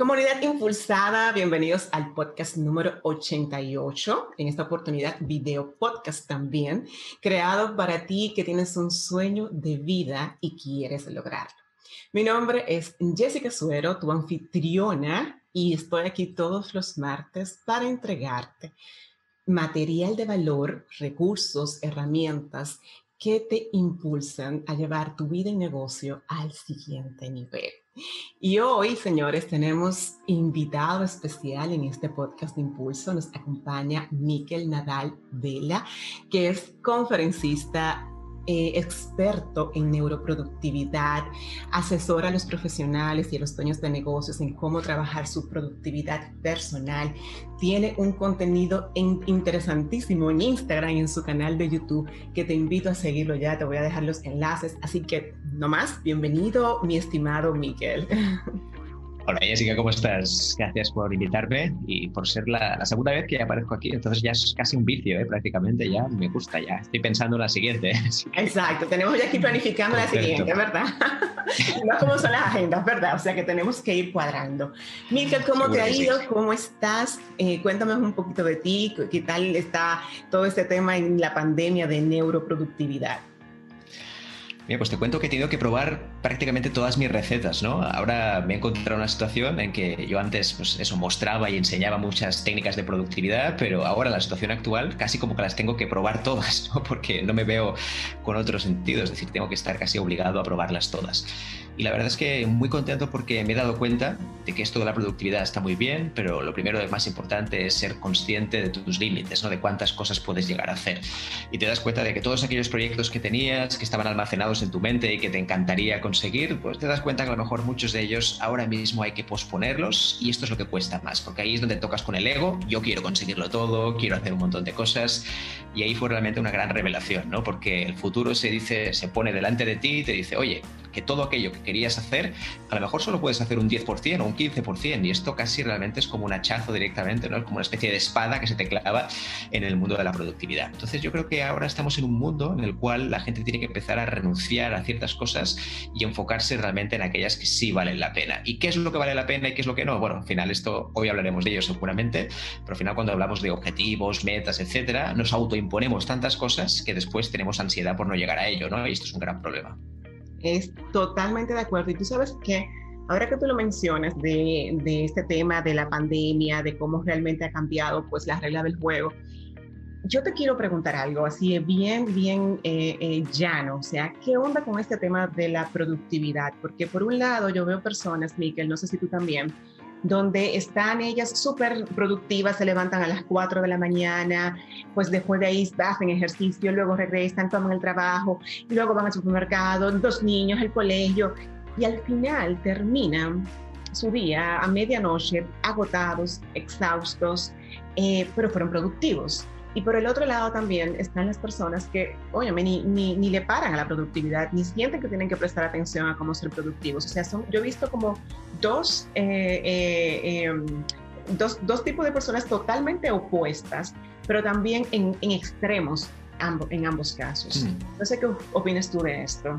Comunidad Impulsada, bienvenidos al podcast número 88, en esta oportunidad video podcast también, creado para ti que tienes un sueño de vida y quieres lograrlo. Mi nombre es Jessica Suero, tu anfitriona, y estoy aquí todos los martes para entregarte material de valor, recursos, herramientas que te impulsan a llevar tu vida y negocio al siguiente nivel. Y hoy, señores, tenemos invitado especial en este podcast de Impulso. Nos acompaña Miquel Nadal Vela, que es conferencista eh, experto en neuroproductividad, asesora a los profesionales y a los dueños de negocios en cómo trabajar su productividad personal. Tiene un contenido interesantísimo en Instagram y en su canal de YouTube que te invito a seguirlo ya. Te voy a dejar los enlaces. Así que, no más, bienvenido, mi estimado Miguel. Hola Jessica, ¿cómo estás? Gracias por invitarme y por ser la, segunda vez que aparezco aquí. Entonces ya es casi un vicio, ¿eh? prácticamente ya me gusta, ya estoy pensando en la siguiente. Exacto, tenemos ya aquí planificando la siguiente, ¿verdad? no como son las agendas, ¿verdad? O sea que tenemos que ir cuadrando. Mikel, ¿cómo te ha ido? ¿Cómo estás? Eh, cuéntame un poquito de ti, qué tal está todo este tema en la pandemia de neuroproductividad. Mira, pues te cuento que he tenido que probar prácticamente todas mis recetas, ¿no? Ahora me he encontrado en una situación en que yo antes, pues eso, mostraba y enseñaba muchas técnicas de productividad, pero ahora la situación actual casi como que las tengo que probar todas, ¿no? Porque no me veo con otro sentido, es decir, tengo que estar casi obligado a probarlas todas. Y la verdad es que muy contento porque me he dado cuenta de que esto de la productividad está muy bien, pero lo primero y más importante es ser consciente de tus límites, ¿no? de cuántas cosas puedes llegar a hacer. Y te das cuenta de que todos aquellos proyectos que tenías, que estaban almacenados en tu mente y que te encantaría conseguir, pues te das cuenta que a lo mejor muchos de ellos ahora mismo hay que posponerlos y esto es lo que cuesta más, porque ahí es donde tocas con el ego, yo quiero conseguirlo todo, quiero hacer un montón de cosas y ahí fue realmente una gran revelación, ¿no? porque el futuro se dice, se pone delante de ti y te dice, oye, que todo aquello que querías hacer, a lo mejor solo puedes hacer un 10% o un 15%, y esto casi realmente es como un hachazo directamente, ¿no? Es como una especie de espada que se te clava en el mundo de la productividad. Entonces yo creo que ahora estamos en un mundo en el cual la gente tiene que empezar a renunciar a ciertas cosas y enfocarse realmente en aquellas que sí valen la pena. ¿Y qué es lo que vale la pena y qué es lo que no? Bueno, al final esto, hoy hablaremos de ello seguramente, pero al final cuando hablamos de objetivos, metas, etcétera, nos autoimponemos tantas cosas que después tenemos ansiedad por no llegar a ello, ¿no? Y esto es un gran problema. Es totalmente de acuerdo. Y tú sabes que ahora que tú lo mencionas de, de, este tema de la pandemia, de cómo realmente ha cambiado pues la regla del juego, yo te quiero preguntar algo así bien, bien eh, eh, llano. O sea, ¿qué onda con este tema de la productividad? Porque por un lado yo veo personas, Miquel, no sé si tú también, donde están ellas súper productivas, se levantan a las 4 de la mañana, pues después de ahí hacen ejercicio, luego regresan, toman el trabajo, y luego van al supermercado, dos niños, el colegio, y al final terminan su día a medianoche agotados, exhaustos, eh, pero fueron productivos. Y por el otro lado también están las personas que, oye, ni, ni, ni, le paran a la productividad, ni sienten que tienen que prestar atención a cómo ser productivos. O sea, son, yo he visto como dos, eh, eh, em, dos, dos, tipos de personas totalmente opuestas, pero también en, en extremos en ambos casos. Mm. No sé qué opinas tú de esto.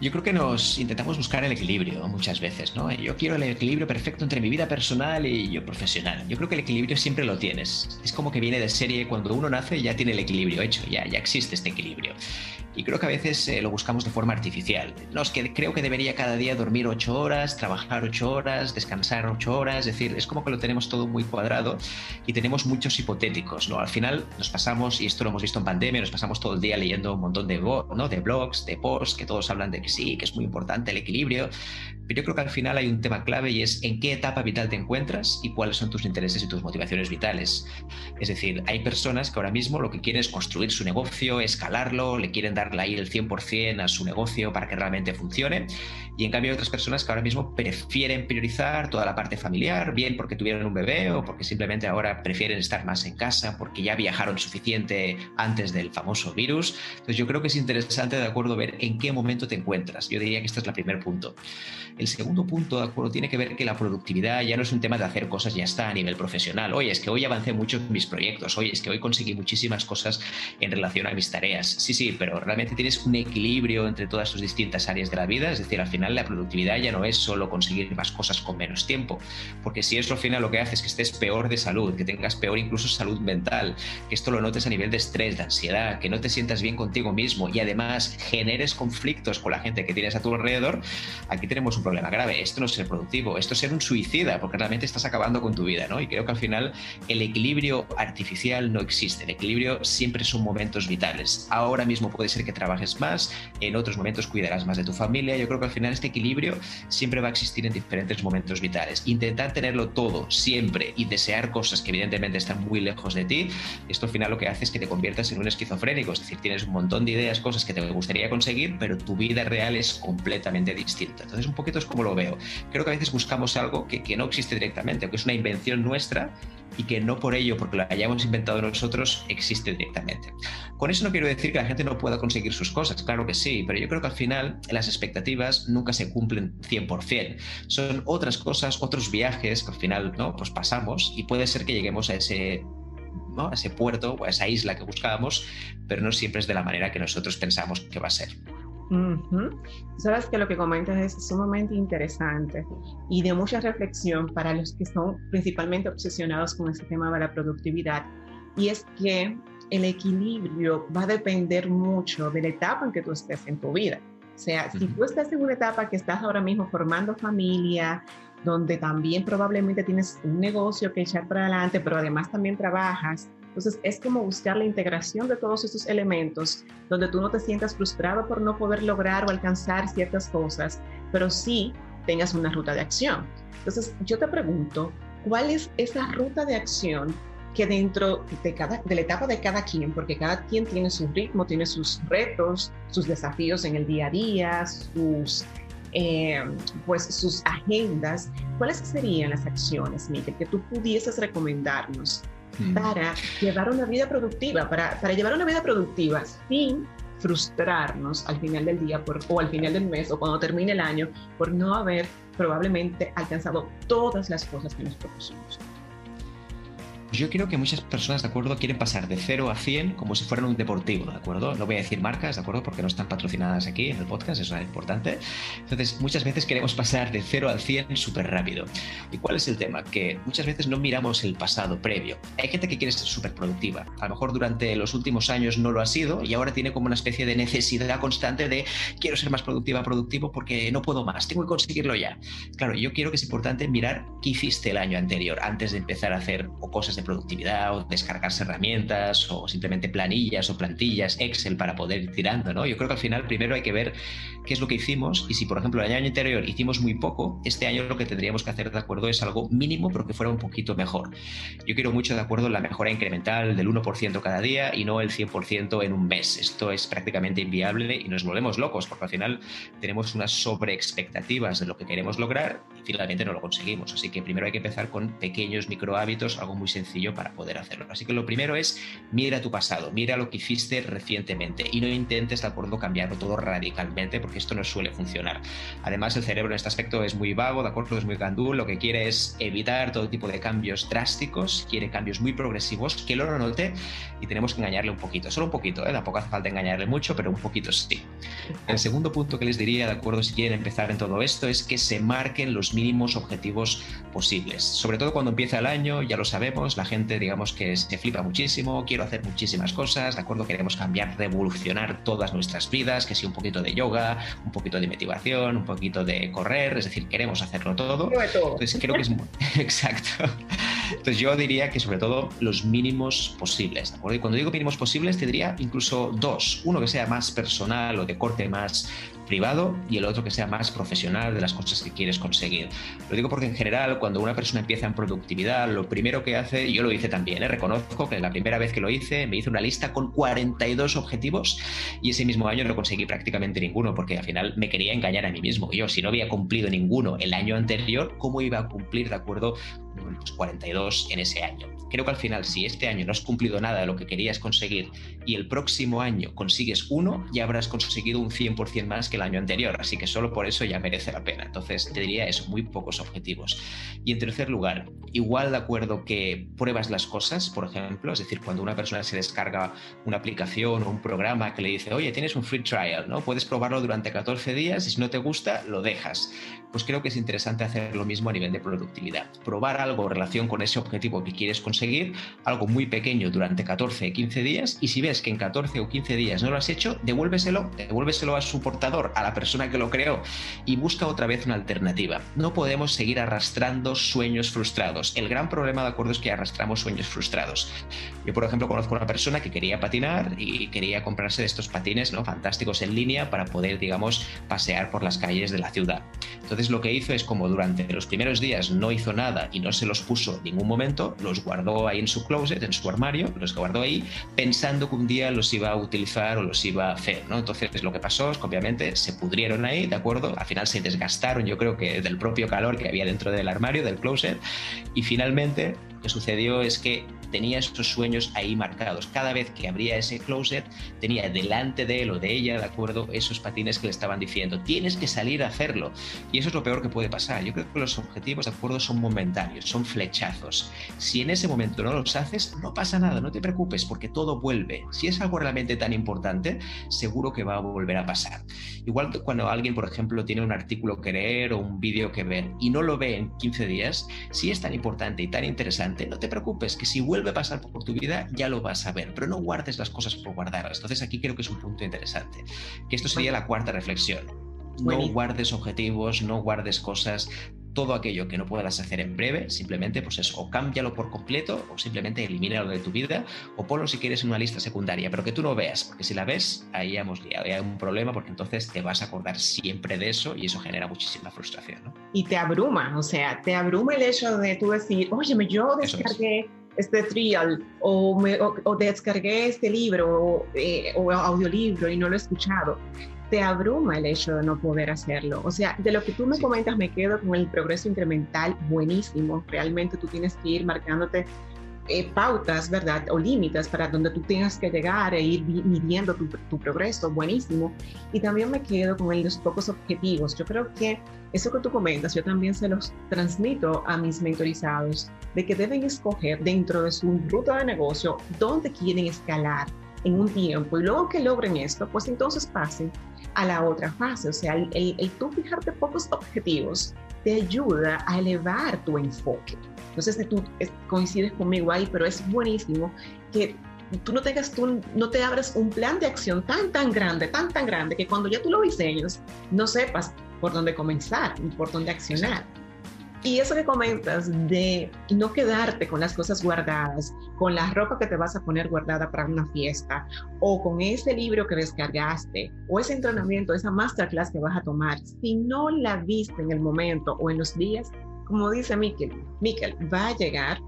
Yo creo que nos intentamos buscar el equilibrio muchas veces, ¿no? Yo quiero el equilibrio perfecto entre mi vida personal y yo profesional. Yo creo que el equilibrio siempre lo tienes. Es como que viene de serie, cuando uno nace ya tiene el equilibrio hecho, ya, ya existe este equilibrio. Y creo que a veces eh, lo buscamos de forma artificial. No, es que creo que debería cada día dormir ocho horas, trabajar ocho horas, descansar ocho horas, es decir, es como que lo tenemos todo muy cuadrado y tenemos muchos hipotéticos, ¿no? Al final nos pasamos, y esto lo hemos visto en pandemia, nos pasamos todo el día leyendo un montón de, ¿no? de blogs, de posts, que todos hablan de que sí, que es muy importante el equilibrio, pero yo creo que al final hay un tema clave y es en qué etapa vital te encuentras y cuáles son tus intereses y tus motivaciones vitales. Es decir, hay personas que ahora mismo lo que quieren es construir su negocio, escalarlo, le quieren darle ahí el 100% a su negocio para que realmente funcione. Y en cambio hay otras personas que ahora mismo prefieren priorizar toda la parte familiar, bien porque tuvieron un bebé o porque simplemente ahora prefieren estar más en casa, porque ya viajaron suficiente antes del famoso virus. Entonces yo creo que es interesante, de acuerdo, ver en qué momento te encuentras. Yo diría que este es el primer punto. El segundo punto, de acuerdo, tiene que ver que la productividad ya no es un tema de hacer cosas ya está a nivel profesional. Oye, es que hoy avancé mucho en mis proyectos. Oye, es que hoy conseguí muchísimas cosas en relación a mis tareas. Sí, sí, pero realmente tienes un equilibrio entre todas tus distintas áreas de la vida. Es decir, al final la productividad ya no es solo conseguir más cosas con menos tiempo. Porque si eso al final lo que hace es que estés peor de salud, que tengas peor incluso salud mental, que esto lo notes a nivel de estrés, de ansiedad, que no te sientas bien contigo mismo y además generes conflictos con la gente que tienes a tu alrededor, aquí tenemos un problema grave. Esto no es ser productivo, esto es ser un suicida, porque realmente estás acabando con tu vida, ¿no? Y creo que al final el equilibrio artificial no existe. El equilibrio siempre son momentos vitales. Ahora mismo puede ser que trabajes más, en otros momentos cuidarás más de tu familia. Yo creo que al final este equilibrio siempre va a existir en diferentes momentos vitales. Intentar tenerlo todo siempre y desear cosas que evidentemente están muy lejos de ti, esto al final lo que hace es que te conviertas en un esquizofrénico, es decir, tienes un montón de ideas, cosas que te gustaría conseguir, pero tu vida real es completamente distinta. Entonces, un poquito es como lo veo. Creo que a veces buscamos algo que, que no existe directamente, que es una invención nuestra y que no por ello, porque lo hayamos inventado nosotros, existe directamente. Con eso no quiero decir que la gente no pueda conseguir sus cosas, claro que sí, pero yo creo que al final las expectativas nunca se cumplen 100%. Son otras cosas, otros viajes que al final ¿no? pues pasamos y puede ser que lleguemos a ese ¿no? a ese puerto o a esa isla que buscábamos, pero no siempre es de la manera que nosotros pensamos que va a ser. Sabes que lo que comentas es sumamente interesante y de mucha reflexión para los que son principalmente obsesionados con este tema de la productividad. Y es que el equilibrio va a depender mucho de la etapa en que tú estés en tu vida. O sea, si tú estás en una etapa que estás ahora mismo formando familia, donde también probablemente tienes un negocio que echar para adelante, pero además también trabajas. Entonces es como buscar la integración de todos estos elementos, donde tú no te sientas frustrado por no poder lograr o alcanzar ciertas cosas, pero sí tengas una ruta de acción. Entonces yo te pregunto, ¿cuál es esa ruta de acción que dentro de, cada, de la etapa de cada quien, porque cada quien tiene su ritmo, tiene sus retos, sus desafíos en el día a día, sus eh, pues sus agendas, ¿cuáles serían las acciones, Miguel, que tú pudieses recomendarnos. Para llevar una vida productiva, para, para llevar una vida productiva sin frustrarnos al final del día por, o al final del mes o cuando termine el año por no haber probablemente alcanzado todas las cosas que nos propusimos? Yo creo que muchas personas, ¿de acuerdo?, quieren pasar de 0 a 100 como si fueran un deportivo, ¿de acuerdo? No voy a decir marcas, ¿de acuerdo?, porque no están patrocinadas aquí en el podcast, eso es importante. Entonces, muchas veces queremos pasar de 0 al 100 súper rápido. ¿Y cuál es el tema? Que muchas veces no miramos el pasado previo. Hay gente que quiere ser súper productiva. A lo mejor durante los últimos años no lo ha sido y ahora tiene como una especie de necesidad constante de quiero ser más productiva, productivo porque no puedo más, tengo que conseguirlo ya. Claro, yo quiero que es importante mirar qué hiciste el año anterior antes de empezar a hacer o cosas de productividad o descargarse herramientas o simplemente planillas o plantillas Excel para poder ir tirando, ¿no? Yo creo que al final primero hay que ver qué es lo que hicimos y si por ejemplo el año anterior hicimos muy poco, este año lo que tendríamos que hacer de acuerdo es algo mínimo pero que fuera un poquito mejor. Yo quiero mucho de acuerdo la mejora incremental del 1% cada día y no el 100% en un mes. Esto es prácticamente inviable y nos volvemos locos porque al final tenemos unas sobreexpectativas de lo que queremos lograr y finalmente no lo conseguimos. Así que primero hay que empezar con pequeños micro hábitos, algo muy sencillo para poder hacerlo. Así que lo primero es mira tu pasado, mira lo que hiciste recientemente y no intentes de acuerdo cambiarlo todo radicalmente porque esto no suele funcionar. Además el cerebro en este aspecto es muy vago, de acuerdo, es muy gandul, lo que quiere es evitar todo tipo de cambios drásticos, quiere cambios muy progresivos, que lo note y tenemos que engañarle un poquito, solo un poquito, ¿eh? tampoco hace falta engañarle mucho, pero un poquito sí. El segundo punto que les diría, de acuerdo, si quieren empezar en todo esto, es que se marquen los mínimos objetivos posibles. Sobre todo cuando empieza el año, ya lo sabemos, la gente, digamos, que se flipa muchísimo, quiero hacer muchísimas cosas, ¿de acuerdo? Queremos cambiar, revolucionar todas nuestras vidas, que sea un poquito de yoga, un poquito de motivación, un poquito de correr, es decir, queremos hacerlo todo. Entonces creo que es muy... exacto. Entonces yo diría que sobre todo los mínimos posibles, ¿de acuerdo? Y cuando digo mínimos posibles te diría incluso dos, uno que sea más personal o de corte más privado y el otro que sea más profesional de las cosas que quieres conseguir. Lo digo porque en general cuando una persona empieza en productividad, lo primero que hace, yo lo hice también, ¿eh? reconozco que la primera vez que lo hice me hice una lista con 42 objetivos y ese mismo año no conseguí prácticamente ninguno porque al final me quería engañar a mí mismo. Yo si no había cumplido ninguno el año anterior, ¿cómo iba a cumplir de acuerdo los 42 en ese año? creo que al final, si este año no has cumplido nada de lo que querías conseguir y el próximo año consigues uno, ya habrás conseguido un 100% más que el año anterior. Así que solo por eso ya merece la pena. Entonces, te diría eso, muy pocos objetivos. Y en tercer lugar, igual de acuerdo que pruebas las cosas, por ejemplo, es decir, cuando una persona se descarga una aplicación o un programa que le dice, oye, tienes un free trial, ¿no? Puedes probarlo durante 14 días y si no te gusta, lo dejas. Pues creo que es interesante hacer lo mismo a nivel de productividad. Probar algo en relación con ese objetivo que quieres conseguir algo muy pequeño durante 14 o 15 días y si ves que en 14 o 15 días no lo has hecho, devuélveselo, devuélveselo a su portador, a la persona que lo creó y busca otra vez una alternativa. No podemos seguir arrastrando sueños frustrados. El gran problema, de acuerdo, es que arrastramos sueños frustrados. Yo, por ejemplo, conozco a una persona que quería patinar y quería comprarse de estos patines ¿no? fantásticos en línea para poder, digamos, pasear por las calles de la ciudad. Entonces lo que hizo es como durante los primeros días no hizo nada y no se los puso en ningún momento, los guardó ahí en su closet, en su armario, los guardó ahí, pensando que un día los iba a utilizar o los iba a hacer, ¿no? Entonces lo que pasó es que obviamente se pudrieron ahí, ¿de acuerdo? Al final se desgastaron, yo creo que del propio calor que había dentro del armario, del closet, y finalmente lo que sucedió es que tenía esos sueños ahí marcados. Cada vez que abría ese closet, tenía delante de él o de ella, ¿de acuerdo? Esos patines que le estaban diciendo, tienes que salir a hacerlo. Y eso es lo peor que puede pasar. Yo creo que los objetivos, ¿de acuerdo? Son momentáneos, son flechazos. Si en ese momento no los haces, no pasa nada, no te preocupes, porque todo vuelve. Si es algo realmente tan importante, seguro que va a volver a pasar. Igual cuando alguien, por ejemplo, tiene un artículo que leer o un vídeo que ver y no lo ve en 15 días, si es tan importante y tan interesante, no te preocupes, que si vuelve a pasar por tu vida, ya lo vas a ver, pero no guardes las cosas por guardarlas. Entonces aquí creo que es un punto interesante, que esto sería la cuarta reflexión. No guardes objetivos, no guardes cosas, todo aquello que no puedas hacer en breve, simplemente pues eso, o cámbialo por completo o simplemente elimínalo de tu vida o ponlo si quieres en una lista secundaria, pero que tú no veas, porque si la ves, ahí hemos liado, hay un problema porque entonces te vas a acordar siempre de eso y eso genera muchísima frustración. ¿no? Y te abruma, o sea, te abruma el hecho de tú decir, oye, yo descargué este trial o, me, o, descargué este libro eh, o audiolibro y no lo he escuchado, te abruma el hecho de no poder hacerlo. O sea, de lo que tú me comentas, me quedo con el progreso incremental buenísimo. Realmente tú tienes que ir marcándote eh, pautas, ¿verdad? O límites para donde tú tengas que llegar e ir midiendo tu, progreso, buenísimo. Y también me quedo con los pocos objetivos. Yo creo que eso que tú comentas, yo también se los transmito a mis mentorizados, de que deben escoger dentro de su ruta de negocio dónde quieren escalar en un tiempo y luego que logren esto, pues entonces pasen a la otra fase. O sea, el, el, el tú fijarte pocos objetivos te ayuda a elevar tu enfoque. No sé si tú coincides conmigo ahí, pero es buenísimo que tú no tengas, tú no te abres un plan de acción tan, tan grande, tan, tan grande, que cuando ya tú lo diseñas, no sepas por dónde comenzar y por dónde accionar. Y eso que comentas de no quedarte con las cosas guardadas, con la ropa que te vas a poner guardada para una fiesta, o con ese libro que descargaste, o ese entrenamiento, esa masterclass que vas a tomar, si no la viste en el momento o en los días, como dice Miquel, Miquel, va a llegar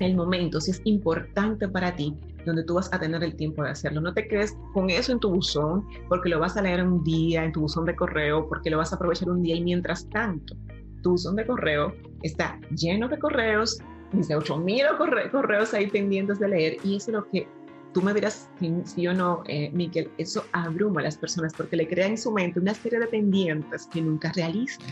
el momento, si es importante para ti, donde tú vas a tener el tiempo de hacerlo. No te quedes con eso en tu buzón, porque lo vas a leer un día en tu buzón de correo, porque lo vas a aprovechar un día y mientras tanto, tu buzón de correo está lleno de correos, dice 8000 corre correos ahí pendientes de leer, y eso es lo que tú me dirás si, o no, eh, Miquel, eso abruma a las personas porque le crea en su mente una serie de pendientes que nunca realizan.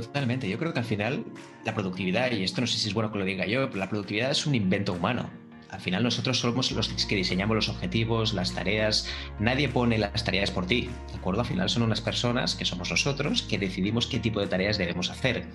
Totalmente. Yo creo que al final la productividad, y esto no sé si es bueno que lo diga yo, pero la productividad es un invento humano. Al final nosotros somos los que diseñamos los objetivos, las tareas. Nadie pone las tareas por ti, ¿de acuerdo? Al final son unas personas, que somos nosotros, que decidimos qué tipo de tareas debemos hacer.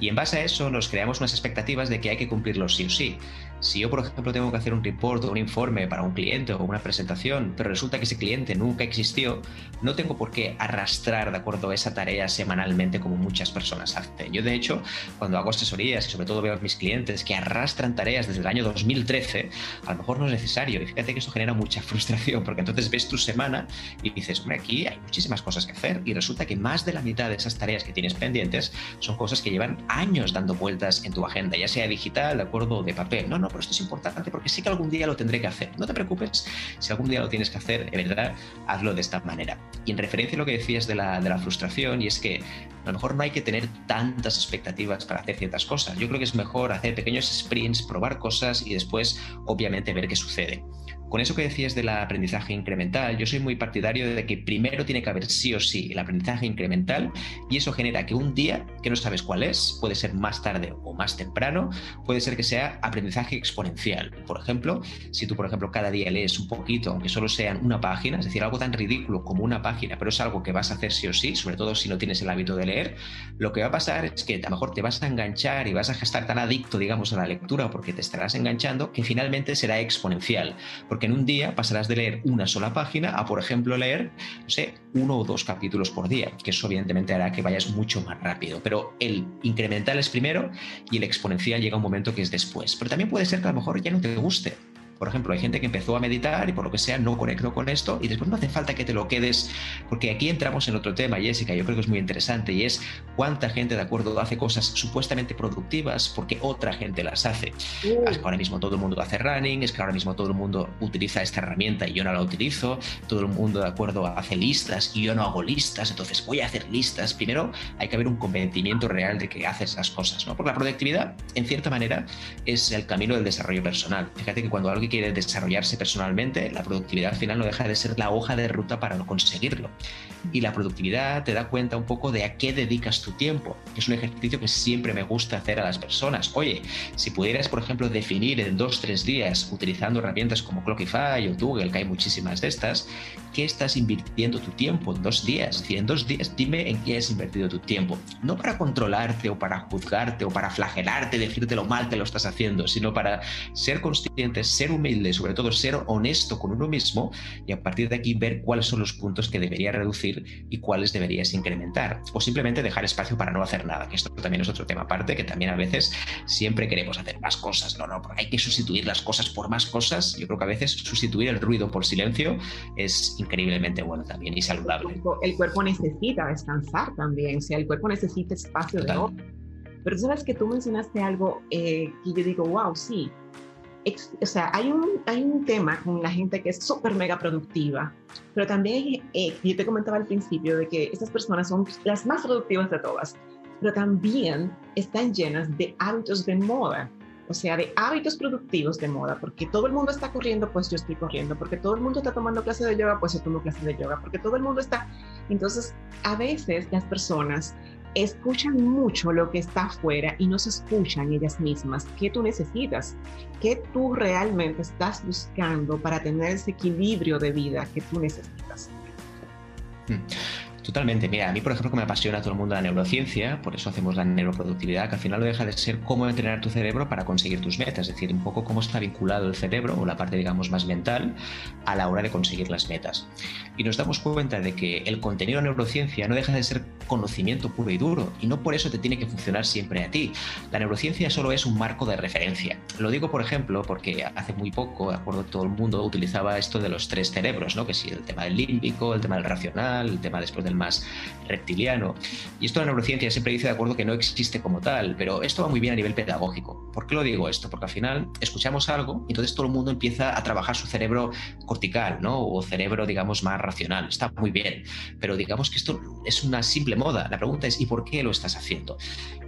Y en base a eso nos creamos unas expectativas de que hay que cumplirlos sí o sí. Si yo, por ejemplo, tengo que hacer un report o un informe para un cliente o una presentación, pero resulta que ese cliente nunca existió, no tengo por qué arrastrar, ¿de acuerdo?, esa tarea semanalmente como muchas personas hacen. Yo, de hecho, cuando hago asesorías y sobre todo veo a mis clientes que arrastran tareas desde el año 2013, a lo mejor no es necesario. Y fíjate que esto genera mucha frustración, porque entonces ves tu semana y dices, hombre, aquí hay muchísimas cosas que hacer y resulta que más de la mitad de esas tareas que tienes pendientes son cosas que llevan años dando vueltas en tu agenda, ya sea digital, de acuerdo, o de papel. No, no, pero esto es importante porque sé que algún día lo tendré que hacer. No te preocupes, si algún día lo tienes que hacer, de verdad, hazlo de esta manera. Y en referencia a lo que decías de la, de la frustración, y es que a lo mejor no hay que tener tantas expectativas para hacer ciertas cosas. Yo creo que es mejor hacer pequeños sprints, probar cosas y después, obviamente, ver qué sucede. Con eso que decías del aprendizaje incremental, yo soy muy partidario de que primero tiene que haber sí o sí el aprendizaje incremental y eso genera que un día que no sabes cuál es, puede ser más tarde o más temprano, puede ser que sea aprendizaje exponencial. Por ejemplo, si tú, por ejemplo, cada día lees un poquito, aunque solo sean una página, es decir, algo tan ridículo como una página, pero es algo que vas a hacer sí o sí, sobre todo si no tienes el hábito de leer, lo que va a pasar es que a lo mejor te vas a enganchar y vas a estar tan adicto, digamos, a la lectura porque te estarás enganchando que finalmente será exponencial en un día pasarás de leer una sola página a, por ejemplo, leer, no sé, uno o dos capítulos por día, que eso evidentemente hará que vayas mucho más rápido. Pero el incremental es primero y el exponencial llega un momento que es después. Pero también puede ser que a lo mejor ya no te guste por ejemplo, hay gente que empezó a meditar y por lo que sea no conectó con esto y después no hace falta que te lo quedes, porque aquí entramos en otro tema, Jessica, yo creo que es muy interesante y es cuánta gente de acuerdo hace cosas supuestamente productivas porque otra gente las hace. Es que ahora mismo todo el mundo hace running, es que ahora mismo todo el mundo utiliza esta herramienta y yo no la utilizo, todo el mundo de acuerdo hace listas y yo no hago listas, entonces voy a hacer listas. Primero hay que haber un convencimiento real de que haces las cosas, ¿no? Porque la productividad, en cierta manera, es el camino del desarrollo personal. Fíjate que cuando alguien quiere desarrollarse personalmente, la productividad al final no deja de ser la hoja de ruta para conseguirlo. Y la productividad te da cuenta un poco de a qué dedicas tu tiempo. Es un ejercicio que siempre me gusta hacer a las personas. Oye, si pudieras, por ejemplo, definir en dos, tres días, utilizando herramientas como Clockify o Google, que hay muchísimas de estas, ¿qué estás invirtiendo tu tiempo en dos días? Es decir, en dos días dime en qué has invertido tu tiempo. No para controlarte o para juzgarte o para flagelarte, decirte lo mal que lo estás haciendo, sino para ser consciente, ser humilde, sobre todo ser honesto con uno mismo y a partir de aquí ver cuáles son los puntos que debería reducir y cuáles deberías incrementar. O simplemente dejar espacio para no hacer nada, que esto también es otro tema aparte, que también a veces siempre queremos hacer más cosas. No, no, porque hay que sustituir las cosas por más cosas. Yo creo que a veces sustituir el ruido por silencio es increíblemente bueno también y saludable. El cuerpo, necesita descansar también, o sea, el cuerpo necesita espacio de Pero sabes que tú mencionaste algo eh, que yo digo, wow, sí, o sea, hay un, hay un tema con la gente que es súper mega productiva, pero también, eh, yo te comentaba al principio de que estas personas son las más productivas de todas, pero también están llenas de hábitos de moda, o sea, de hábitos productivos de moda, porque todo el mundo está corriendo, pues yo estoy corriendo, porque todo el mundo está tomando clase de yoga, pues yo tomo clase de yoga, porque todo el mundo está... Entonces, a veces las personas escuchan mucho lo que está afuera y no se escuchan ellas mismas. ¿Qué tú necesitas? ¿Qué tú realmente estás buscando para tener ese equilibrio de vida que tú necesitas? Hmm. Totalmente. Mira, a mí, por ejemplo, que me apasiona todo el mundo la neurociencia, por eso hacemos la neuroproductividad, que al final no deja de ser cómo entrenar tu cerebro para conseguir tus metas, es decir, un poco cómo está vinculado el cerebro o la parte, digamos, más mental a la hora de conseguir las metas. Y nos damos cuenta de que el contenido de neurociencia no deja de ser conocimiento puro y duro, y no por eso te tiene que funcionar siempre a ti. La neurociencia solo es un marco de referencia. Lo digo, por ejemplo, porque hace muy poco, de acuerdo, todo el mundo utilizaba esto de los tres cerebros, ¿no? Que si el tema del límbico, el tema del racional, el tema después del más reptiliano. Y esto la neurociencia siempre dice de acuerdo que no existe como tal, pero esto va muy bien a nivel pedagógico. ¿Por qué lo digo esto? Porque al final escuchamos algo y entonces todo el mundo empieza a trabajar su cerebro cortical, ¿no? O cerebro, digamos, más racional. Está muy bien, pero digamos que esto es una simple moda. La pregunta es, ¿y por qué lo estás haciendo?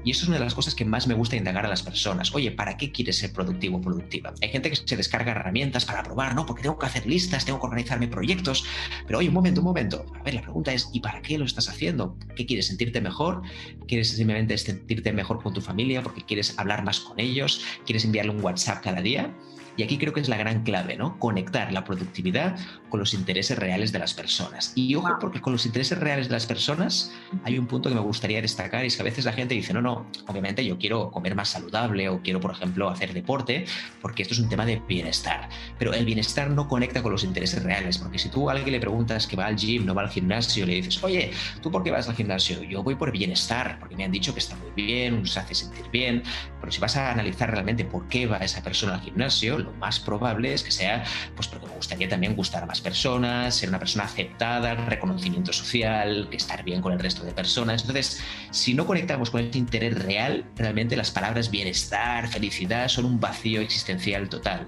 Y eso es una de las cosas que más me gusta indagar a las personas. Oye, ¿para qué quieres ser productivo o productiva? Hay gente que se descarga herramientas para probar, ¿no? Porque tengo que hacer listas, tengo que organizarme proyectos. Pero oye, un momento, un momento. A ver, la pregunta es, ¿y para qué lo estás haciendo? ¿Qué quieres? ¿Sentirte mejor? ¿Quieres simplemente sentirte mejor con tu familia porque quieres hablar más con ellos? ¿Quieres enviarle un WhatsApp cada día? Y aquí creo que es la gran clave, ¿no? Conectar la productividad con los intereses reales de las personas. Y ojo, porque con los intereses reales de las personas hay un punto que me gustaría destacar y es que a veces la gente dice, no, no, obviamente yo quiero comer más saludable o quiero, por ejemplo, hacer deporte, porque esto es un tema de bienestar. Pero el bienestar no conecta con los intereses reales, porque si tú a alguien le preguntas que va al gym, no va al gimnasio, le dices, oye, ¿tú por qué vas al gimnasio? Yo voy por bienestar, porque me han dicho que está muy bien, se hace sentir bien, pero si vas a analizar realmente por qué va esa persona al gimnasio, más probable es que sea pues porque me gustaría también gustar a más personas, ser una persona aceptada, reconocimiento social, estar bien con el resto de personas. Entonces, si no conectamos con ese interés real, realmente las palabras bienestar, felicidad son un vacío existencial total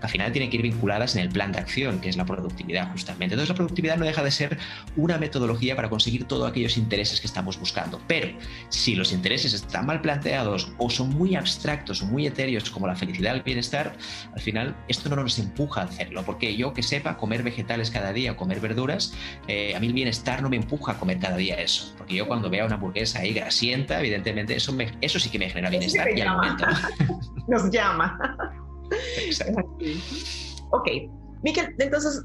al final tienen que ir vinculadas en el plan de acción, que es la productividad justamente. Entonces la productividad no deja de ser una metodología para conseguir todos aquellos intereses que estamos buscando. Pero si los intereses están mal planteados o son muy abstractos o muy etéreos como la felicidad, el bienestar, al final esto no nos empuja a hacerlo. Porque yo que sepa comer vegetales cada día o comer verduras, eh, a mí el bienestar no me empuja a comer cada día eso. Porque yo cuando veo una hamburguesa ahí grasienta, evidentemente eso, eso sí que me genera bienestar y Nos llama. Ok, Miquel, entonces,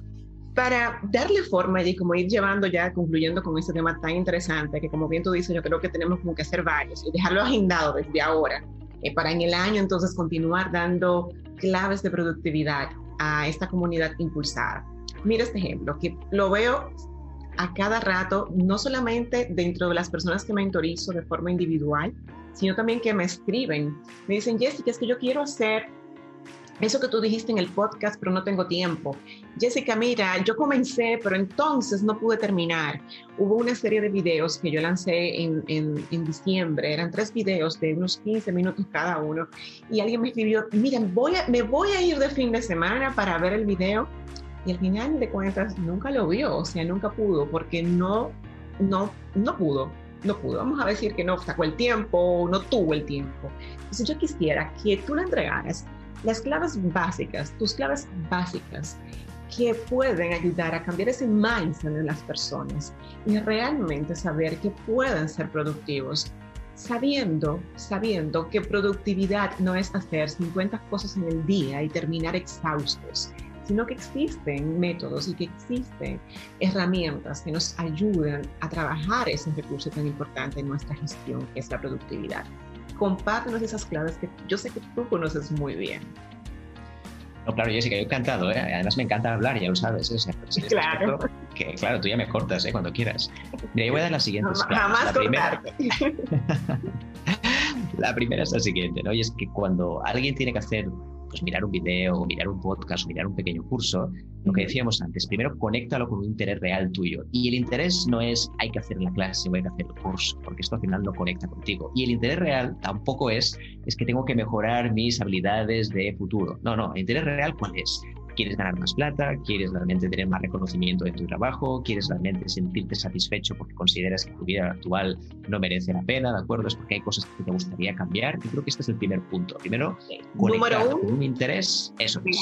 para darle forma y como ir llevando ya, concluyendo con este tema tan interesante, que como bien tú dices, yo creo que tenemos como que hacer varios y dejarlo agendado desde ahora, eh, para en el año entonces continuar dando claves de productividad a esta comunidad impulsada. Mira este ejemplo, que lo veo a cada rato, no solamente dentro de las personas que mentorizo de forma individual, sino también que me escriben. Me dicen, Jessica, es que yo quiero hacer eso que tú dijiste en el podcast, pero no tengo tiempo. Jessica, mira, yo comencé, pero entonces no pude terminar. Hubo una serie de videos que yo lancé en, en, diciembre, eran tres videos de unos 15 minutos cada uno, y alguien me escribió, mira, voy a, me voy a ir de fin de semana para ver el video, y al final de cuentas nunca lo vio, o sea, nunca pudo, porque no, no, no pudo, no pudo. Vamos a decir que no sacó el tiempo, no tuvo el tiempo. Entonces yo quisiera que tú le entregaras las claves básicas, tus claves básicas que pueden ayudar a cambiar ese mindset en las personas y realmente saber que pueden ser productivos, sabiendo, sabiendo que productividad no es hacer 50 cosas en el día y terminar exhaustos, sino que existen métodos y que existen herramientas que nos ayudan a trabajar ese recurso tan importante en nuestra gestión, que es la productividad compártenos esas claves que yo sé que tú conoces muy bien. No, claro, Jessica, yo he encantado, ¿eh? además me encanta hablar, ya lo sabes. ¿eh? claro. que, claro, tú ya me cortas ¿eh? cuando quieras. Mira, yo voy a dar las siguientes claves. Jamás la primera... la primera es la siguiente, ¿no? Y es que cuando alguien tiene que hacer pues mirar un video, mirar un podcast, mirar un pequeño curso, lo que decíamos antes, primero conéctalo con un interés real tuyo. Y el interés no es hay que hacer la clase o hay que hacer el curso, porque esto al final no conecta contigo. Y el interés real tampoco es, es que tengo que mejorar mis habilidades de futuro. No, no, el interés real cuál es? Quieres ganar más plata, quieres realmente tener más reconocimiento de tu trabajo, quieres realmente sentirte satisfecho porque consideras que tu vida actual no merece la pena, ¿de acuerdo? Es porque hay cosas que te gustaría cambiar. Yo creo que este es el primer punto. Primero, conectar con un interés, eso es.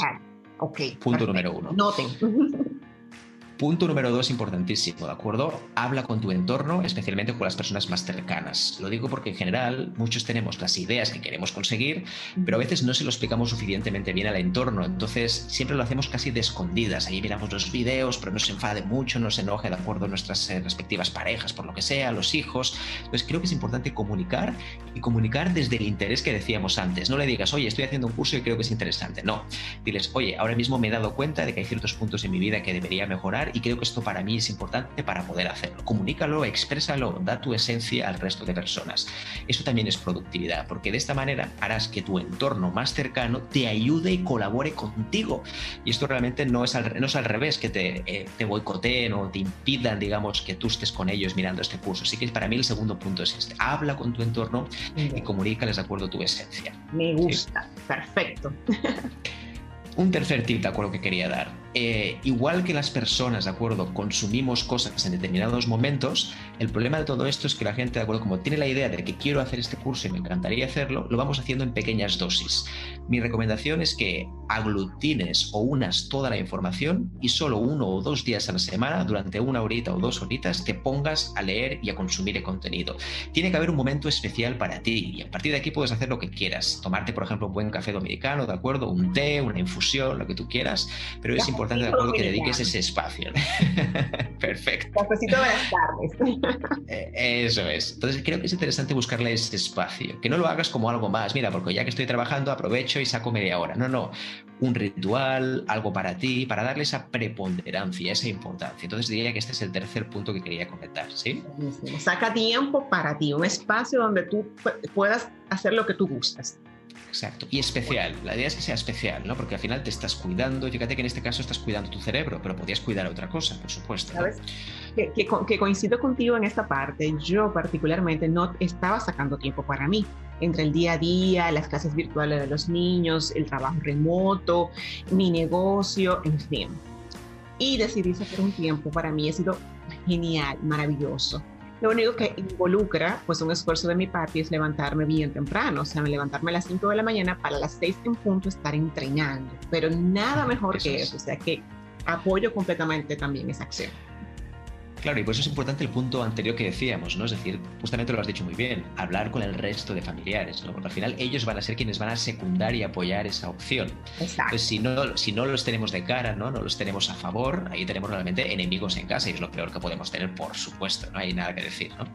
Okay, punto número uno. Noten. Punto número dos, importantísimo, ¿de acuerdo? Habla con tu entorno, especialmente con las personas más cercanas. Lo digo porque en general muchos tenemos las ideas que queremos conseguir, pero a veces no se lo explicamos suficientemente bien al entorno. Entonces siempre lo hacemos casi de escondidas. Ahí miramos los videos, pero no se enfade mucho, no se enoje de acuerdo a nuestras eh, respectivas parejas, por lo que sea, los hijos. Entonces creo que es importante comunicar y comunicar desde el interés que decíamos antes. No le digas, oye, estoy haciendo un curso y creo que es interesante. No, diles, oye, ahora mismo me he dado cuenta de que hay ciertos puntos en mi vida que debería mejorar y creo que esto para mí es importante para poder hacerlo. Comunícalo, exprésalo, da tu esencia al resto de personas. Eso también es productividad, porque de esta manera harás que tu entorno más cercano te ayude y colabore contigo. Y esto realmente no es al, no es al revés, que te, eh, te boicoteen o te impidan, digamos, que tú estés con ellos mirando este curso. Así que para mí el segundo punto es este. Habla con tu entorno y comunícales de acuerdo a tu esencia. Me gusta, perfecto. Un tercer tip, de acuerdo, que quería dar. Eh, igual que las personas, de acuerdo, consumimos cosas en determinados momentos, el problema de todo esto es que la gente, de acuerdo, como tiene la idea de que quiero hacer este curso y me encantaría hacerlo, lo vamos haciendo en pequeñas dosis. Mi recomendación es que aglutines o unas toda la información y solo uno o dos días a la semana, durante una horita o dos horitas, te pongas a leer y a consumir el contenido. Tiene que haber un momento especial para ti y a partir de aquí puedes hacer lo que quieras. Tomarte, por ejemplo, un buen café dominicano, ¿de acuerdo? Un té, una infusión, lo que tú quieras, pero es importante importante, de acuerdo, que dediques ese espacio. Perfecto. Cafecito de las tardes. Eh, eso es. Entonces creo que es interesante buscarle ese espacio. Que no lo hagas como algo más. Mira, porque ya que estoy trabajando, aprovecho y saco media hora. No, no. Un ritual, algo para ti, para darle esa preponderancia, esa importancia. Entonces diría que este es el tercer punto que quería comentar, ¿sí? Saca tiempo para ti, un espacio donde tú puedas hacer lo que tú gustas. Exacto. Y especial. La idea es que sea especial, ¿no? Porque al final te estás cuidando. Fíjate que en este caso estás cuidando tu cerebro, pero podías cuidar otra cosa, por supuesto. ¿Sabes? Que, que, coincido contigo en esta parte. Yo particularmente no estaba sacando tiempo para mí. Entre el día a día, las clases virtuales de los niños, el trabajo remoto, mi negocio, en fin. Y decidí sacar un tiempo para mí. Ha sido genial, maravilloso. Lo único que involucra, pues un esfuerzo de mi parte es levantarme bien temprano, o sea, levantarme a las 5 de la mañana para las 6 en punto estar entrenando, pero nada mejor que eso, o sea, que apoyo completamente también esa acción. Claro, y por eso es importante el punto anterior que decíamos, ¿no? Es decir, justamente lo has dicho muy bien, hablar con el resto de familiares, ¿no? Porque al final ellos van a ser quienes van a secundar y apoyar esa opción. Exacto. si no, si no los tenemos de cara, ¿no? No los tenemos a favor, ahí tenemos realmente enemigos en casa y es lo peor que podemos tener, por supuesto, no hay nada que decir, ¿no?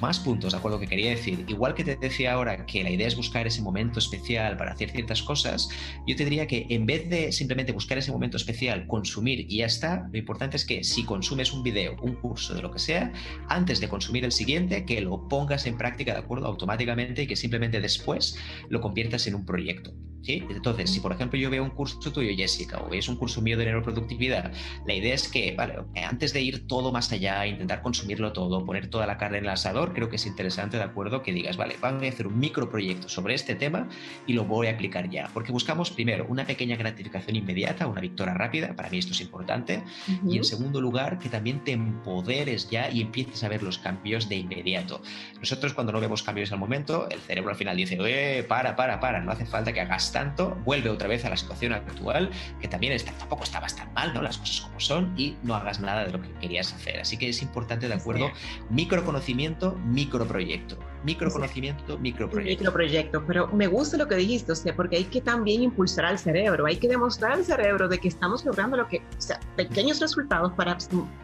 Más puntos, de acuerdo, que quería decir. Igual que te decía ahora que la idea es buscar ese momento especial para hacer ciertas cosas, yo te diría que en vez de simplemente buscar ese momento especial, consumir y ya está, lo importante es que si consumes un video un curso, de lo que sea, antes de consumir el siguiente, que lo pongas en práctica de acuerdo automáticamente y que simplemente después lo conviertas en un proyecto. Entonces, si por ejemplo yo veo un curso tuyo, Jessica, o ves un curso mío de neuroproductividad, la idea es que, vale, antes de ir todo más allá, intentar consumirlo todo, poner toda la carne en el asador, creo que es interesante, de acuerdo, que digas, vale, voy a hacer un microproyecto sobre este tema y lo voy a aplicar ya. Porque buscamos primero una pequeña gratificación inmediata, una victoria rápida, para mí esto es importante, y en segundo lugar, que también te empoderes ya y empieces a ver los cambios de inmediato. Nosotros cuando no vemos cambios al momento, el cerebro al final dice, eh, para, para, para, no hace falta que hagas tanto, vuelve otra vez a la situación actual, que también está, tampoco estabas tan mal, ¿no? Las cosas como son y no hagas nada de lo que querías hacer. Así que es importante, de acuerdo, microconocimiento, microproyecto. Microconocimiento, microproyecto. Microproyecto, pero me gusta lo que dijiste, o sea, porque hay que también impulsar al cerebro, hay que demostrar al cerebro de que estamos logrando lo que, o sea, pequeños resultados para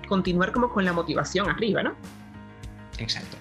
continuar como con la motivación arriba, ¿no? Exacto.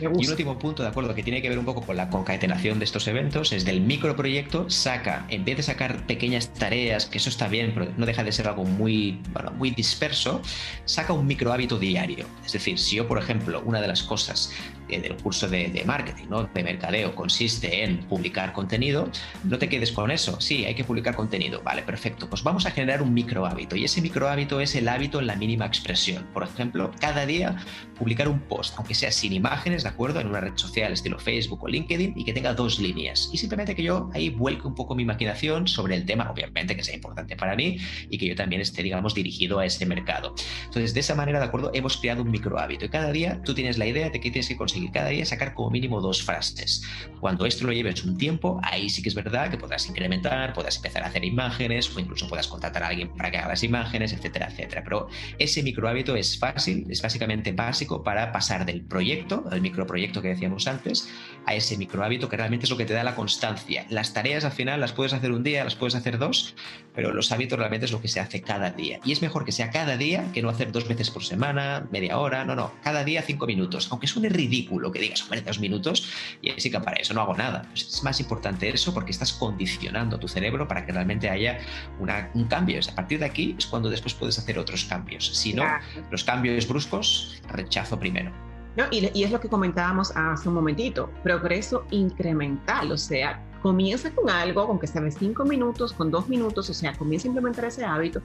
Y un último punto, de acuerdo, que tiene que ver un poco con la concatenación de estos eventos, es del microproyecto, saca, en vez de sacar pequeñas tareas, que eso está bien, pero no deja de ser algo muy, muy disperso, saca un micro hábito diario. Es decir, si yo, por ejemplo, una de las cosas del curso de, marketing, ¿no? de mercadeo, consiste en publicar contenido, no te quedes con eso. Sí, hay que publicar contenido. Vale, perfecto. Pues vamos a generar un micro hábito. Y ese micro hábito es el hábito en la mínima expresión. Por ejemplo, cada día publicar un post, aunque sea sin imágenes, ¿de acuerdo? En una red social estilo Facebook o LinkedIn y que tenga dos líneas. Y simplemente que yo ahí vuelque un poco mi imaginación sobre el tema, obviamente que sea importante para mí y que yo también esté, digamos, dirigido a ese mercado. Entonces, de esa manera, ¿de acuerdo? Hemos creado un micro hábito. Y cada día tú tienes la idea de que tienes que conseguir cada día sacar como mínimo dos frases. Cuando esto lo lleves un tiempo, ahí sí que es verdad que podrás incrementar, podrás empezar a hacer imágenes o incluso puedas contratar a alguien para que haga las imágenes, etcétera, etcétera. Pero ese micro hábito es fácil, es básicamente básico para pasar del proyecto, el microproyecto que decíamos antes, a ese micro hábito que realmente es lo que te da la constancia. Las tareas al final las puedes hacer un día, las puedes hacer dos, pero los hábitos realmente es lo que se hace cada día. Y es mejor que sea cada día que no hacer dos veces por semana, media hora, no, no, cada día cinco minutos, aunque suene ridículo lo que digas, hombre, dos minutos, y así que para eso no hago nada. Pues es más importante eso porque estás condicionando tu cerebro para que realmente haya un cambio. a partir de aquí es cuando después puedes hacer otros cambios. Si no, los cambios bruscos, rechazo primero. No, y, y, es lo que comentábamos hace un momentito, progreso incremental, o sea, comienza con algo, aunque sea de cinco minutos, con dos minutos, o sea, comienza a implementar ese hábito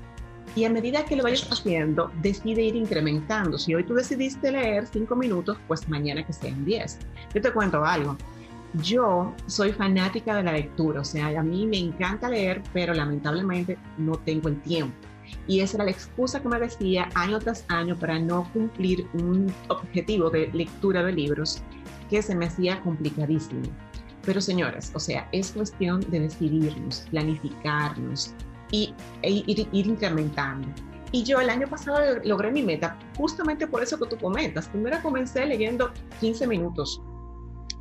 y a medida que lo vayas haciendo, decide ir incrementando. Si hoy tú decidiste leer cinco minutos, pues mañana que sean diez. Yo te cuento algo. Yo soy fanática de la lectura, o sea, a mí me encanta leer, pero lamentablemente no tengo el tiempo. Y esa era la excusa que me decía año tras año para no cumplir un objetivo de lectura de libros que se me hacía complicadísimo. Pero señores, o sea, es cuestión de decidirnos, planificarnos, y e ir, incrementando. Y yo el año pasado logré mi meta justamente por eso que tú comentas. Primero comencé leyendo 15 minutos.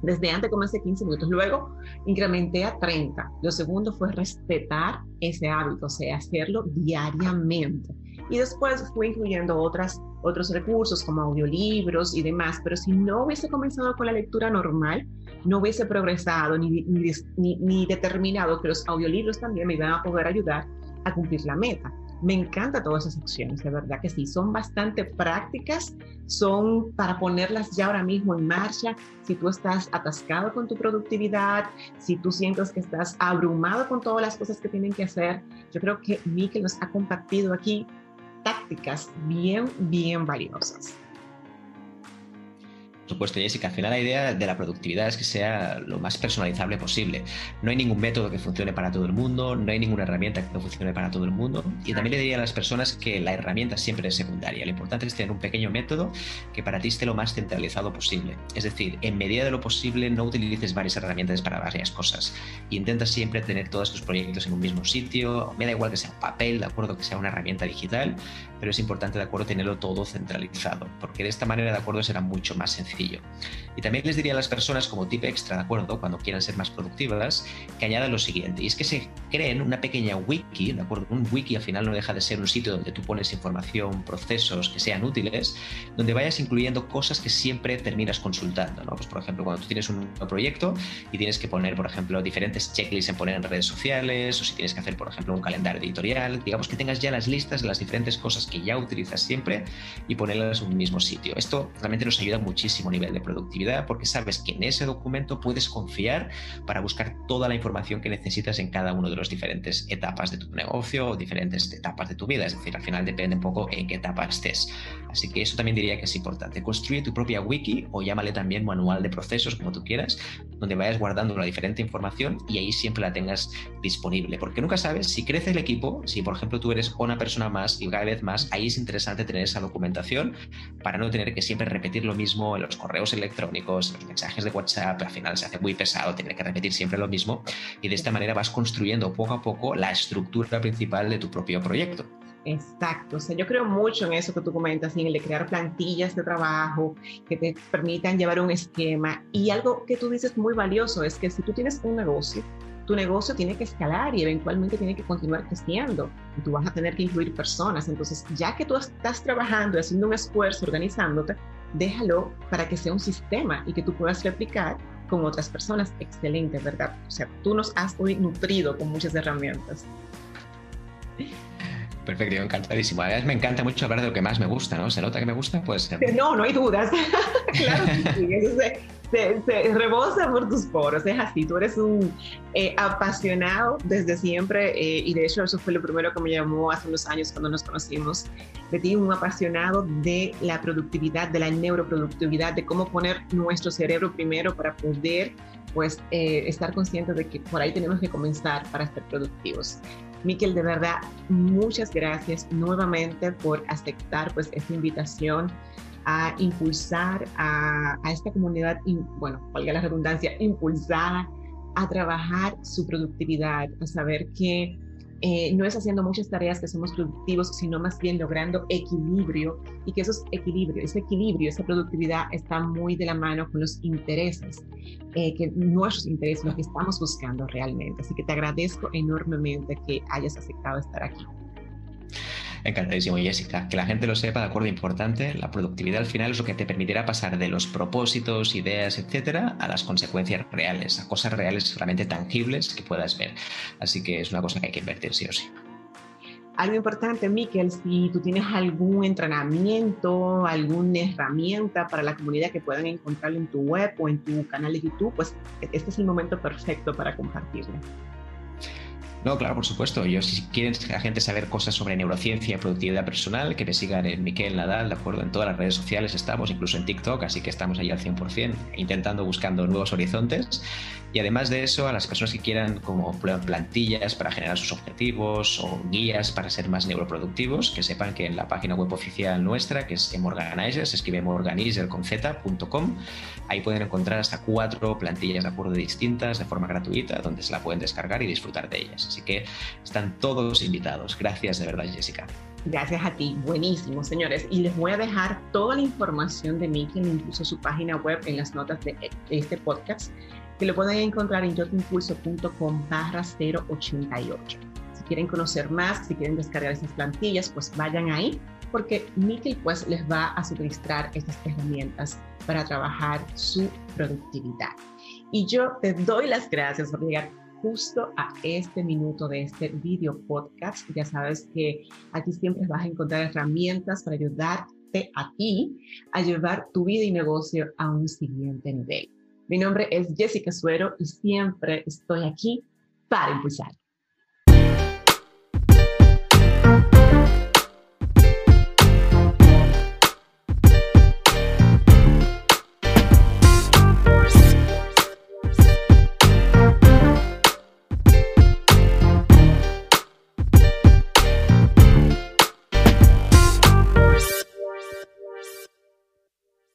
Desde antes comencé 15 minutos. Luego incrementé a 30. Lo segundo fue respetar ese hábito, o sea, hacerlo diariamente. Y después fui incluyendo otras, otros recursos como audiolibros y demás. Pero si no hubiese comenzado con la lectura normal, no hubiese progresado ni, ni, ni, ni determinado que los audiolibros también me iban a poder ayudar a cumplir la meta. Me encanta todas esas opciones, de verdad que sí, son bastante prácticas, son para ponerlas ya ahora mismo en marcha. Si tú estás atascado con tu productividad, si tú sientes que estás abrumado con todas las cosas que tienen que hacer, yo creo que Mikel nos ha compartido aquí tácticas bien, bien valiosas. Supuesto, Jessica, al final la idea de la productividad es que sea lo más personalizable posible. No hay ningún método que funcione para todo el mundo, no hay ninguna herramienta que funcione para todo el mundo. Y también le diría a las personas que la herramienta siempre es secundaria. Lo importante es tener un pequeño método que para ti esté lo más centralizado posible. Es decir, en medida de lo posible no utilices varias herramientas para varias cosas. Intenta siempre tener todos tus proyectos en un mismo sitio. Me da igual que sea papel, de acuerdo, que sea una herramienta digital, pero es importante, de acuerdo, tenerlo todo centralizado, porque de esta manera, de acuerdo, será mucho más sencillo y también les diría a las personas como tip extra, ¿de acuerdo? Cuando quieran ser más productivas, que añadan lo siguiente, y es que se creen una pequeña wiki, ¿de acuerdo? Un wiki al final no deja de ser un sitio donde tú pones información, procesos que sean útiles, donde vayas incluyendo cosas que siempre terminas consultando, ¿no? Pues por ejemplo, cuando tú tienes un proyecto y tienes que poner, por ejemplo, diferentes checklists en poner en redes sociales, o si tienes que hacer, por ejemplo, un calendario editorial, digamos que tengas ya las listas de las diferentes cosas que ya utilizas siempre y ponerlas en un mismo sitio. Esto realmente nos ayuda muchísimo nivel de productividad porque sabes que en ese documento puedes confiar para buscar toda la información que necesitas en cada una de las diferentes etapas de tu negocio o diferentes etapas de tu vida. Es decir, al final depende un poco en qué etapa estés. Así que eso también diría que es importante. Construye tu propia wiki o llámale también manual de procesos, como tú quieras, donde vayas guardando la diferente información y ahí siempre la tengas disponible. Porque nunca sabes si crece el equipo, si por ejemplo tú eres una persona más y cada vez más, ahí es interesante tener esa documentación para no tener que siempre repetir lo mismo en los correos electrónicos, los mensajes de WhatsApp, al final se hace muy pesado tener que repetir siempre lo mismo y de esta manera vas construyendo poco a poco la estructura principal de tu propio proyecto. Exacto, o sea, yo creo mucho en eso que tú comentas, en el de crear plantillas de trabajo que te permitan llevar un esquema. Y algo que tú dices muy valioso es que si tú tienes un negocio, tu negocio tiene que escalar y eventualmente tiene que continuar creciendo. Y tú vas a tener que incluir personas. Entonces, ya que tú estás trabajando y haciendo un esfuerzo, organizándote, déjalo para que sea un sistema y que tú puedas replicar con otras personas. Excelente, ¿verdad? O sea, tú nos has hoy nutrido con muchas herramientas. Perfecto, encantadísimo. Además, me encanta mucho hablar de lo que más me gusta, ¿no? ¿Se nota que me gusta? Pues. No, no hay dudas. claro que sí. Eso se, rebosa por tus poros, es así. Tú eres un eh, apasionado desde siempre eh, y de hecho eso fue lo primero que me llamó hace unos años cuando nos conocimos. De ti, un apasionado de la productividad, de la neuroproductividad, de cómo poner nuestro cerebro primero para poder pues eh, estar conscientes de que por ahí tenemos que comenzar para ser productivos. Miquel, de verdad, muchas gracias nuevamente por aceptar pues esta invitación a impulsar a, esta comunidad, bueno, valga la redundancia, impulsada a trabajar su productividad, a saber que eh, no es haciendo muchas tareas que somos productivos, sino más bien logrando equilibrio y que esos equilibrio, ese equilibrio, esa productividad está muy de la mano con los intereses, eh, que nuestros intereses, lo que estamos buscando realmente. Así que te agradezco enormemente que hayas aceptado estar aquí. Encantadísimo, Jessica. Que la gente lo sepa, de acuerdo, importante. La productividad al final es lo que te permitirá pasar de los propósitos, ideas, etcétera, a las consecuencias reales, a cosas reales realmente tangibles que puedas ver. Así que es una cosa que hay que invertir sí o sí. Algo importante, Miquel, si tú tienes algún entrenamiento, alguna herramienta para la comunidad que puedan encontrar en tu web o en tu canal de YouTube, pues este es el momento perfecto para compartirlo. No, claro, por supuesto. Yo, si quieren la gente saber cosas sobre neurociencia y productividad personal, que me sigan en Miquel Nadal, de acuerdo, en todas las redes sociales estamos, incluso en TikTok, así que estamos ahí al 100%, intentando, buscando nuevos horizontes. Y además de eso, a las personas que quieran como plantillas para generar sus objetivos o guías para ser más neuroproductivos, que sepan que en la página web oficial nuestra, que es Morganizer, se escribe morganizer ahí pueden encontrar hasta cuatro plantillas de acuerdo distintas de forma gratuita, donde se la pueden descargar y disfrutar de ellas. Así que están todos invitados. Gracias de verdad, Jessica. Gracias a ti, buenísimo, señores. Y les voy a dejar toda la información de Mickey, incluso su página web en las notas de este podcast que lo pueden encontrar en yotimpulso.com barra 088. Si quieren conocer más, si quieren descargar esas plantillas, pues vayan ahí porque Mickey pues les va a suministrar estas herramientas para trabajar su productividad. Y yo te doy las gracias por llegar justo a este minuto de este video podcast. Ya sabes que aquí siempre vas a encontrar herramientas para ayudarte a ti a llevar tu vida y negocio a un siguiente nivel. Mi nombre es Jessica Suero y siempre estoy aquí para impulsar.